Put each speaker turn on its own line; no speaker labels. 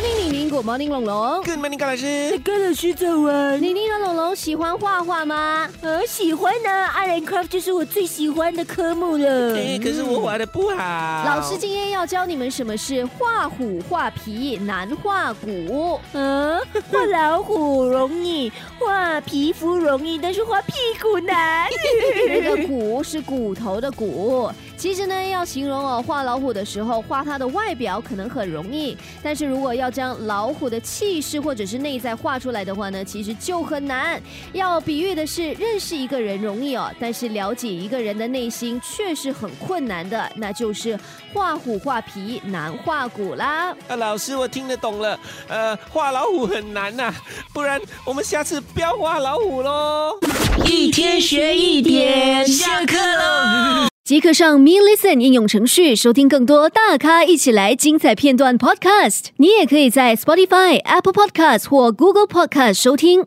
morning，宁宁。Good morning，龙龙。
Good morning，高老师。
跟老师早安。
宁宁和龙龙喜欢画画吗？
呃，喜欢呢、a r t and Craft 就是我最喜欢的科目了。
哎，可是我画的不好。
老师今天要教你们什么是画虎画皮难画骨。
嗯，画老虎容易，画皮肤容易，但是画屁股难。
那个骨是骨头的骨。其实呢，要形容哦，画老虎的时候，画它的外表可能很容易，但是如果要将老虎的气势或者是内在画出来的话呢，其实就很难。要比喻的是，认识一个人容易哦，但是了解一个人的内心却是很困难的，那就是画虎画皮难画骨啦。
啊，老师，我听得懂了。呃，画老虎很难呐、不然我们下次不要画老虎喽。一天学一点，下课喽。
即刻上 Me Listen 应用程序收听更多大咖一起来精彩片段 Podcast。你也可以在 Spotify、Apple Podcast 或 Google Podcast 收听。